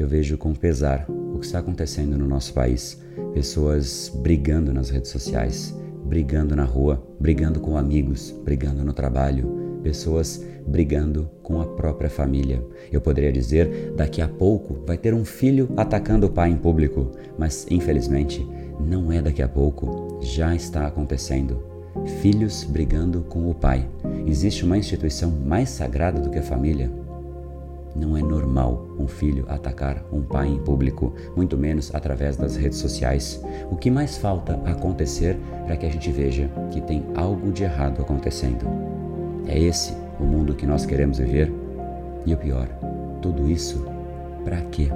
eu vejo com pesar o que está acontecendo no nosso país. Pessoas brigando nas redes sociais, brigando na rua, brigando com amigos, brigando no trabalho, pessoas brigando com a própria família. Eu poderia dizer, daqui a pouco vai ter um filho atacando o pai em público, mas infelizmente não é daqui a pouco, já está acontecendo. Filhos brigando com o pai. Existe uma instituição mais sagrada do que a família? Não é normal um filho atacar um pai em público, muito menos através das redes sociais. O que mais falta acontecer para que a gente veja que tem algo de errado acontecendo? É esse o mundo que nós queremos viver? E o pior, tudo isso para quê?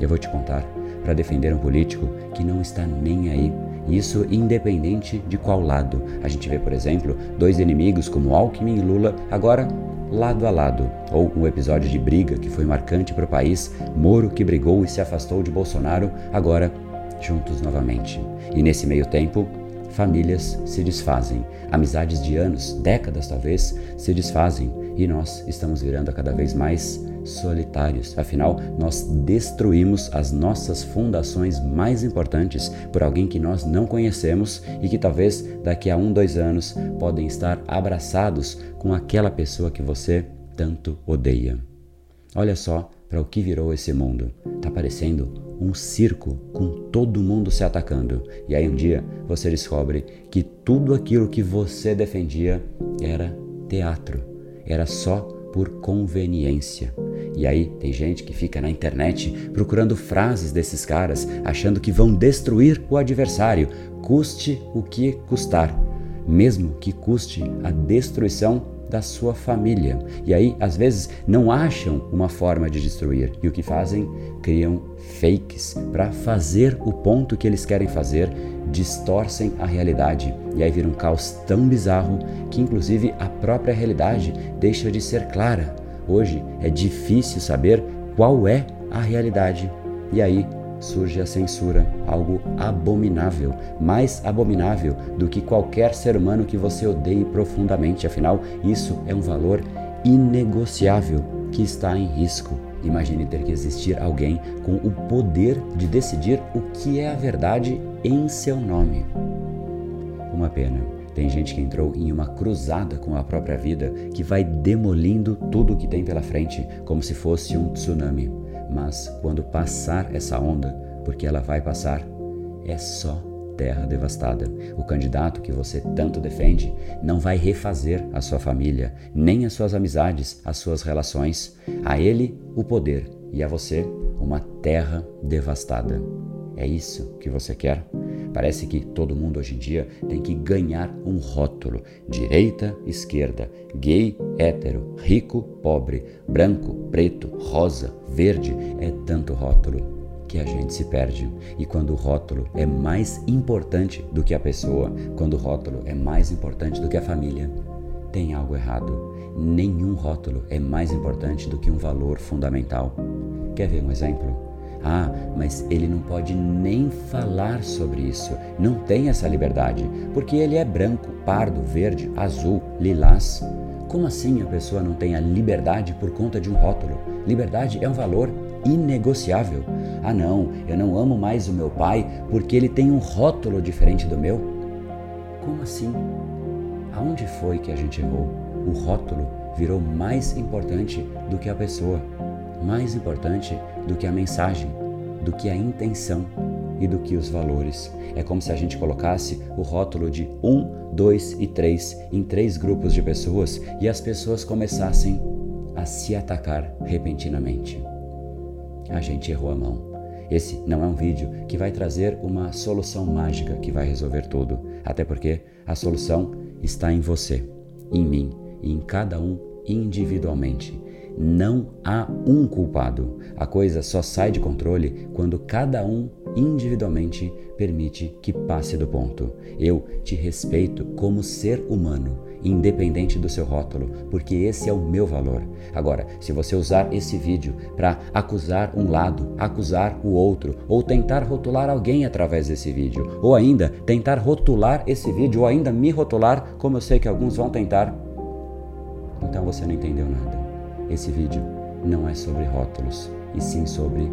Eu vou te contar. Para defender um político que não está nem aí. Isso independente de qual lado. A gente vê, por exemplo, dois inimigos como Alckmin e Lula agora lado a lado. Ou um episódio de briga que foi marcante para o país, Moro que brigou e se afastou de Bolsonaro, agora juntos novamente. E nesse meio tempo, famílias se desfazem, amizades de anos, décadas talvez, se desfazem e nós estamos virando a cada vez mais solitários. Afinal, nós destruímos as nossas fundações mais importantes por alguém que nós não conhecemos e que talvez daqui a um, dois anos podem estar abraçados com aquela pessoa que você tanto odeia. Olha só para o que virou esse mundo. Está parecendo um circo com todo mundo se atacando. E aí um dia você descobre que tudo aquilo que você defendia era teatro, era só por conveniência. E aí tem gente que fica na internet procurando frases desses caras, achando que vão destruir o adversário, custe o que custar, mesmo que custe a destruição da sua família. E aí, às vezes, não acham uma forma de destruir. E o que fazem? Criam fakes para fazer o ponto que eles querem fazer, distorcem a realidade. E aí vira um caos tão bizarro que, inclusive, a própria realidade deixa de ser clara. Hoje é difícil saber qual é a realidade. E aí surge a censura, algo abominável, mais abominável do que qualquer ser humano que você odeie profundamente. Afinal, isso é um valor inegociável que está em risco. Imagine ter que existir alguém com o poder de decidir o que é a verdade em seu nome. Uma pena. Tem gente que entrou em uma cruzada com a própria vida que vai demolindo tudo o que tem pela frente, como se fosse um tsunami. Mas quando passar essa onda, porque ela vai passar, é só terra devastada. O candidato que você tanto defende não vai refazer a sua família, nem as suas amizades, as suas relações. A ele o poder e a você uma terra devastada. É isso que você quer? Parece que todo mundo hoje em dia tem que ganhar um rótulo: direita, esquerda, gay, hétero, rico, pobre, branco, preto, rosa, verde. É tanto rótulo que a gente se perde. E quando o rótulo é mais importante do que a pessoa, quando o rótulo é mais importante do que a família, tem algo errado. Nenhum rótulo é mais importante do que um valor fundamental. Quer ver um exemplo? Ah, mas ele não pode nem falar sobre isso, não tem essa liberdade, porque ele é branco, pardo, verde, azul, lilás. Como assim a pessoa não tem a liberdade por conta de um rótulo? Liberdade é um valor inegociável. Ah, não, eu não amo mais o meu pai porque ele tem um rótulo diferente do meu? Como assim? Aonde foi que a gente errou? O rótulo virou mais importante do que a pessoa mais importante do que a mensagem, do que a intenção e do que os valores. É como se a gente colocasse o rótulo de um, dois e três em três grupos de pessoas e as pessoas começassem a se atacar repentinamente. A gente errou a mão. Esse não é um vídeo que vai trazer uma solução mágica que vai resolver tudo, até porque a solução está em você, em mim e em cada um individualmente. Não há um culpado. A coisa só sai de controle quando cada um individualmente permite que passe do ponto. Eu te respeito como ser humano, independente do seu rótulo, porque esse é o meu valor. Agora, se você usar esse vídeo para acusar um lado, acusar o outro, ou tentar rotular alguém através desse vídeo, ou ainda tentar rotular esse vídeo, ou ainda me rotular, como eu sei que alguns vão tentar, então você não entendeu nada. Esse vídeo não é sobre rótulos, e sim sobre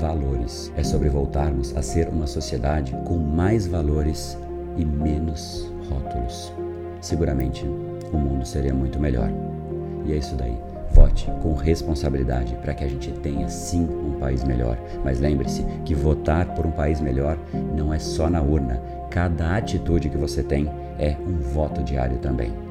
valores. É sobre voltarmos a ser uma sociedade com mais valores e menos rótulos. Seguramente o mundo seria muito melhor. E é isso daí. Vote com responsabilidade para que a gente tenha sim um país melhor. Mas lembre-se que votar por um país melhor não é só na urna. Cada atitude que você tem é um voto diário também.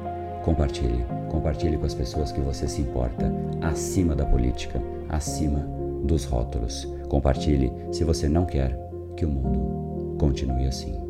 Compartilhe, compartilhe com as pessoas que você se importa, acima da política, acima dos rótulos. Compartilhe se você não quer que o mundo continue assim.